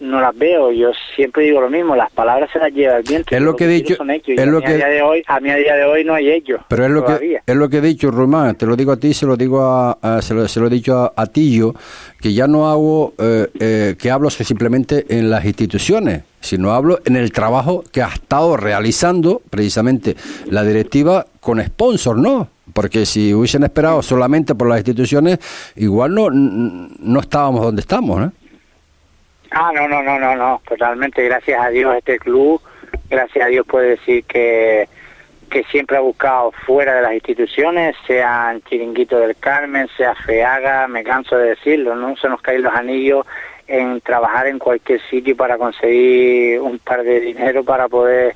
no las veo. Yo siempre digo lo mismo, las palabras se las lleva el viento. Es lo que he dicho. Es lo que... a, día de hoy, a mí a día de hoy no hay ellos. Pero es lo, que, es lo que he dicho, Román. Te lo digo a ti, se lo digo a, se, lo, se, lo, he dicho a, ti yo, que ya no hago, eh, eh, que hablo simplemente en las instituciones, sino hablo en el trabajo que ha estado realizando precisamente la directiva con sponsor, ¿no? Porque si hubiesen esperado solamente por las instituciones, igual no, no estábamos donde estamos, ¿no? Ah, no, no, no, no, no, totalmente. Gracias a Dios este club, gracias a Dios puede decir que que siempre ha buscado fuera de las instituciones, sean Chiringuito del Carmen, sea Feaga, me canso de decirlo, no se nos caen los anillos en trabajar en cualquier sitio para conseguir un par de dinero para poder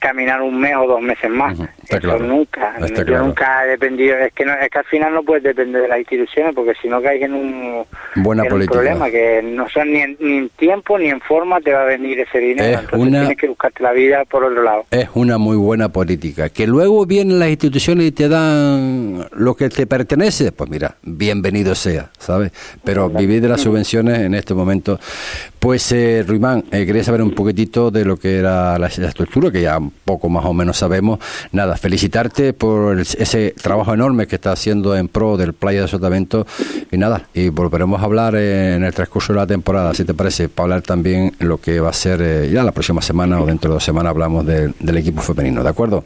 caminar un mes o dos meses más. Eso nunca, yo nunca he dependido, es que, no, es que al final no puedes depender de las instituciones porque si no caes en un, Buena en un problema que no son ni en, ni en tiempo ni en forma te va a venir ese dinero, Es entonces una- tienes que buscarte la vida por otro lado. Es una muy buena política. Que luego vienen las instituciones y te dan lo que te pertenece, pues mira, bienvenido sea, ¿sabes? Pero vivir de las subvenciones en este momento. Pues, eh, Ruimán, eh, quería saber un poquitito de lo que era la, la estructura, que ya un poco más o menos sabemos. Nada, felicitarte por el- ese trabajo enorme que está haciendo en pro del Playa de Sotavento. Y nada, y volveremos a hablar eh, en el transcurso de la temporada, si te parece, para hablar también lo que va a ser eh, ya la próxima semana o dentro de dos semanas hablamos del- del equipo femenino, ¿de acuerdo?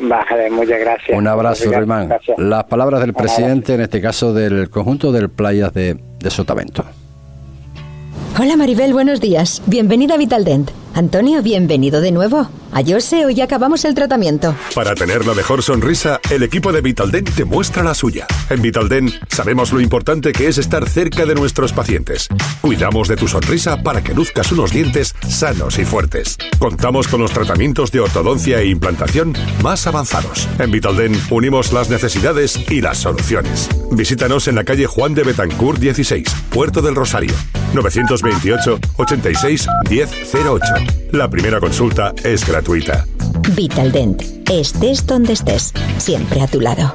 Vale, muchas gracias. Un abrazo, gracias. Las palabras del presidente, en este caso del conjunto del Playas de, de Sotavento. Hola Maribel, buenos días. Bienvenida a Vitaldent. Antonio, bienvenido de nuevo. A Jose, hoy acabamos el tratamiento. Para tener la mejor sonrisa, el equipo de Vitaldent te muestra la suya. En Vitaldent sabemos lo importante que es estar cerca de nuestros pacientes. Cuidamos de tu sonrisa para que luzcas unos dientes sanos y fuertes. Contamos con los tratamientos de ortodoncia e implantación más avanzados. En Vitaldent unimos las necesidades y las soluciones. Visítanos en la calle Juan de Betancourt 16, Puerto del Rosario. 928 86 1008. La primera consulta es gratuita. Vitaldent. Estés donde estés, siempre a tu lado.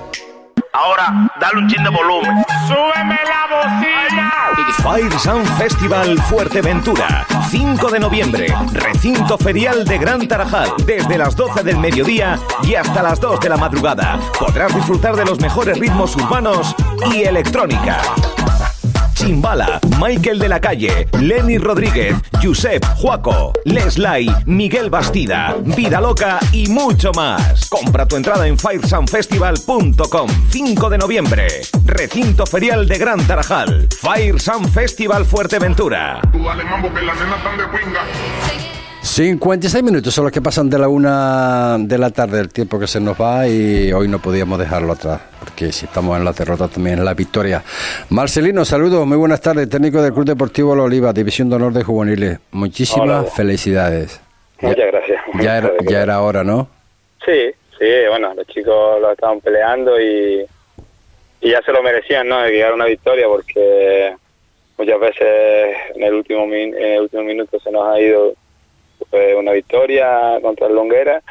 Ahora, dale un chin de volumen. ¡Súbeme la bocina! Fire Sound Festival Fuerteventura, 5 de noviembre, recinto ferial de Gran Tarajal, desde las 12 del mediodía y hasta las 2 de la madrugada. Podrás disfrutar de los mejores ritmos urbanos y electrónica. Chimbala, Michael de la Calle, Lenny Rodríguez, Josep Juaco, Leslay, Miguel Bastida, Vida Loca y mucho más. Compra tu entrada en firesoundfestival.com. 5 de noviembre, recinto ferial de Gran Tarajal. Fire Sound Festival Fuerteventura. 56 minutos son los que pasan de la una de la tarde, el tiempo que se nos va y hoy no podíamos dejarlo atrás, porque si estamos en la derrota también en la victoria. Marcelino, saludos, muy buenas tardes, técnico del Club Deportivo La Oliva, División de Honor de Juveniles. Muchísimas Hola. felicidades. Muchas gracias. Ya era, ya era hora, ¿no? Sí, sí, bueno, los chicos lo estaban peleando y, y ya se lo merecían, ¿no? De llegar a una victoria porque muchas veces en el último min- en el último minuto se nos ha ido una victoria contra el Longuera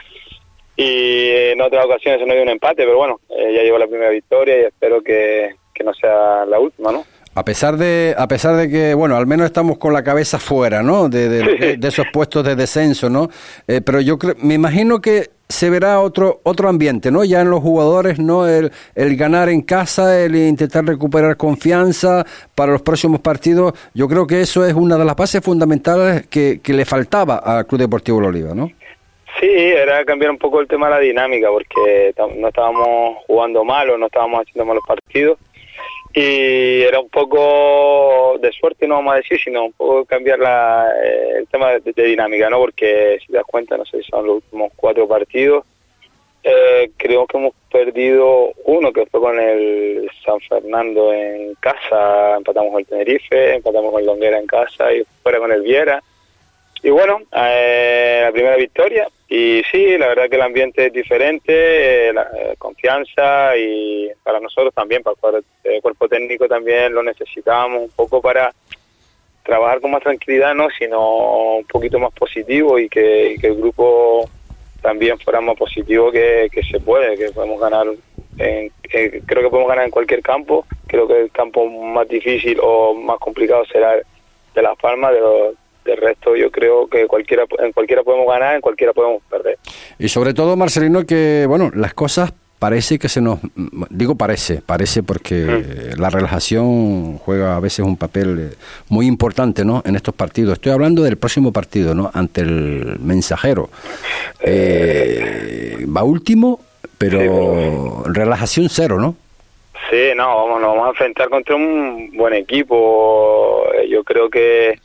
y en otras ocasiones se nos dio un empate, pero bueno, eh, ya llegó la primera victoria y espero que, que no sea la última, ¿no? A pesar de, a pesar de que, bueno, al menos estamos con la cabeza fuera, ¿no? De, de- de- de esos puestos de descenso, ¿no? Eh, pero yo creo, me imagino que se verá otro, otro ambiente, ¿no? Ya en los jugadores, ¿no? El, el ganar en casa, el intentar recuperar confianza para los próximos partidos. Yo creo que eso es una de las bases fundamentales que, que le faltaba al Club Deportivo La Oliva, ¿no? Sí, era cambiar un poco el tema de la dinámica, porque no estábamos jugando mal o no estábamos haciendo malos partidos. Y era un poco de suerte, no vamos a decir, sino un poco cambiar la, eh, el tema de, dinámica, ¿no? Porque si te das cuenta, no sé si son los últimos cuatro partidos, eh, creo que hemos perdido uno que fue con el San Fernando en casa, empatamos con el Tenerife, empatamos con el Longuera en casa y fuera con el Viera. Y bueno, eh, la primera victoria. Y sí, la verdad que el ambiente es diferente, eh, la eh, confianza y para nosotros también, para el cuerpo, cuerpo técnico también lo necesitábamos un poco para trabajar con más tranquilidad, no, sino un poquito más positivo y que, el grupo también fuera más positivo que, que se puede, que podemos ganar, en, eh, creo que podemos ganar en cualquier campo, creo que el campo más difícil o más complicado será de Las Palmas, de los, del resto yo creo que cualquiera en cualquiera podemos ganar, en cualquiera podemos perder. Y sobre todo, Marcelino, que, bueno, las cosas parece que se nos... Digo parece, parece porque la relajación juega a veces un papel eh, muy importante, ¿no? En estos partidos. Estoy hablando del próximo partido, ¿no? Ante el mensajero. Eh, va último, pero relajación cero, ¿no? Sí, no, vamos, nos vamos a enfrentar contra un buen equipo. Eh, Yo creo que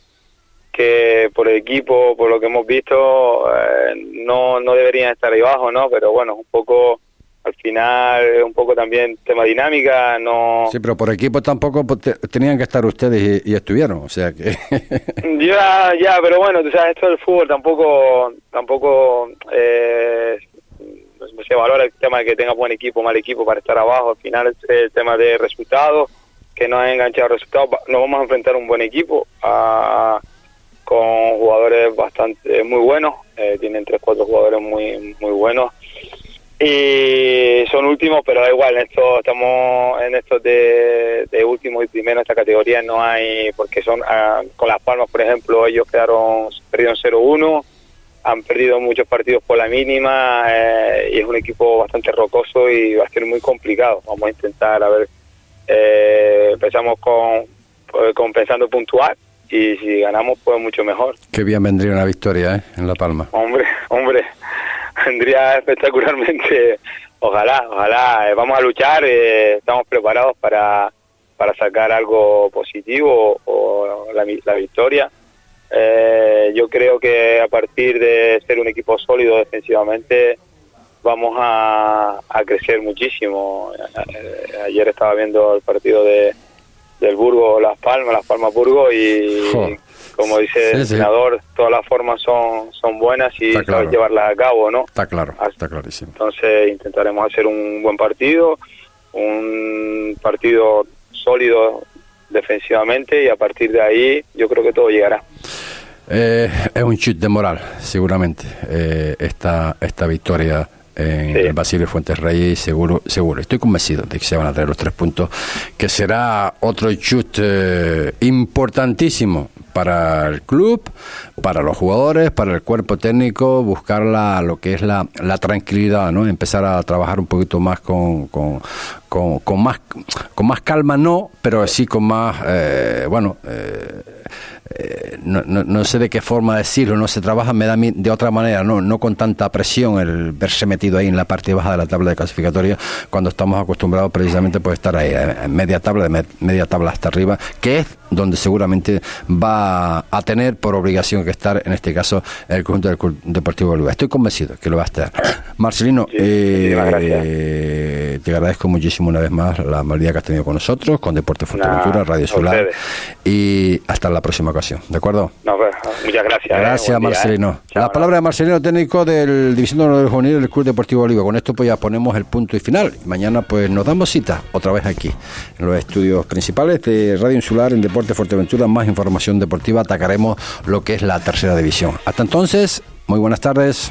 que por el equipo, por lo que hemos visto, eh, no, no deberían estar ahí abajo, ¿no? Pero bueno, un poco, al final, un poco también tema dinámica, no... Sí, pero por equipo tampoco pues, te- tenían que estar ustedes y, y estuvieron, o sea que... [LAUGHS] Ya, ya, pero bueno, tú sabes, esto del fútbol tampoco, tampoco eh, se valora el tema de que tenga buen equipo, mal equipo para estar abajo. Al final es el tema de resultados, que no ha enganchado resultados. Nos vamos a enfrentar a un buen equipo, a- con jugadores bastante muy buenos. eh, tienen tres, cuatro jugadores muy, muy buenos. Y son últimos, pero da igual, en esto estamos en estos de, de último y primero en esta categoría no hay, porque son ah, con Las Palmas, por ejemplo, ellos quedaron, perdieron 0-1, han perdido muchos partidos por la mínima eh, y es un equipo bastante rocoso y va a ser muy complicado. Vamos a intentar, a ver, eh, empezamos con, con pensando puntuar y si ganamos, pues mucho mejor. Qué bien vendría una victoria, ¿eh? En La Palma. Hombre, [LAUGHS] hombre, vendría espectacularmente. Ojalá, ojalá. eh, vamos a luchar, eh, estamos preparados para, para sacar algo positivo o la, vi- la victoria. Eh, yo creo que a partir de ser un equipo sólido defensivamente vamos a, a crecer muchísimo. Ayer estaba viendo el partido de del Burgo Las Palmas, Las Palmas Burgo y como dice Sí, el sí. entrenador, todas las formas son, son buenas y Está sabes claro. llevarlas a cabo, ¿no? Está claro, está clarísimo. Entonces intentaremos hacer un buen partido, un partido sólido defensivamente y a partir de ahí yo creo que todo llegará. Eh, es un chute de moral, seguramente, eh, esta, esta victoria en el Basilio Fuentes Reyes, seguro, seguro, estoy convencido de que se van a traer los tres puntos, que será otro chute eh, importantísimo para el club, para los jugadores, para el cuerpo técnico, buscar la, lo que es la, la tranquilidad, ¿no? Empezar a trabajar un poquito más con, con, con, con más con más calma, no, pero sí con más, eh, bueno, eh, no, no, no sé de qué forma decirlo, no se trabaja me da de otra manera, no, no con tanta presión el verse metido ahí en la parte baja de la tabla de clasificatoria cuando estamos acostumbrados precisamente por estar ahí eh, en media tabla, de me- media tabla hasta arriba, que es donde seguramente va a tener por obligación que estar, en este caso, el conjunto del Deportivo Bolívar. Estoy convencido que lo va a estar. Marcelino, eh, te agradezco muchísimo una vez más la amabilidad que has tenido con nosotros, con Deporte Fuerteventura, Radio Solar, y hasta la próxima ocasión, ¿de acuerdo? No, pues, muchas gracias. ¿eh? Gracias, Buen día, ¿eh? Marcelino. La palabra de Marcelino, técnico del División de Honor del Juvenil del Club Deportivo Oliva. Con esto pues ya ponemos el punto y final. Mañana pues nos damos cita otra vez aquí, en los estudios principales de Radio Insular en Deporte Fuerteventura. Más información deportiva, atacaremos lo que es la tercera división. Hasta entonces, muy buenas tardes.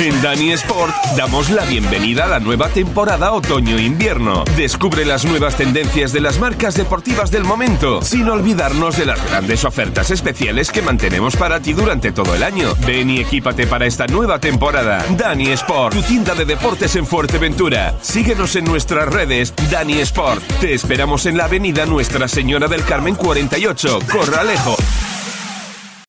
En Dani Sport damos la bienvenida a la nueva temporada otoño-invierno. Descubre las nuevas tendencias de las marcas deportivas del momento, sin olvidarnos de las grandes ofertas especiales que mantenemos para ti durante todo el año. Ven y equípate para esta nueva temporada. Dani Sport, tu tienda de deportes en Fuerteventura. Síguenos en nuestras redes Dani Sport. Te esperamos en la avenida Nuestra Señora del Carmen 48, Corralejo.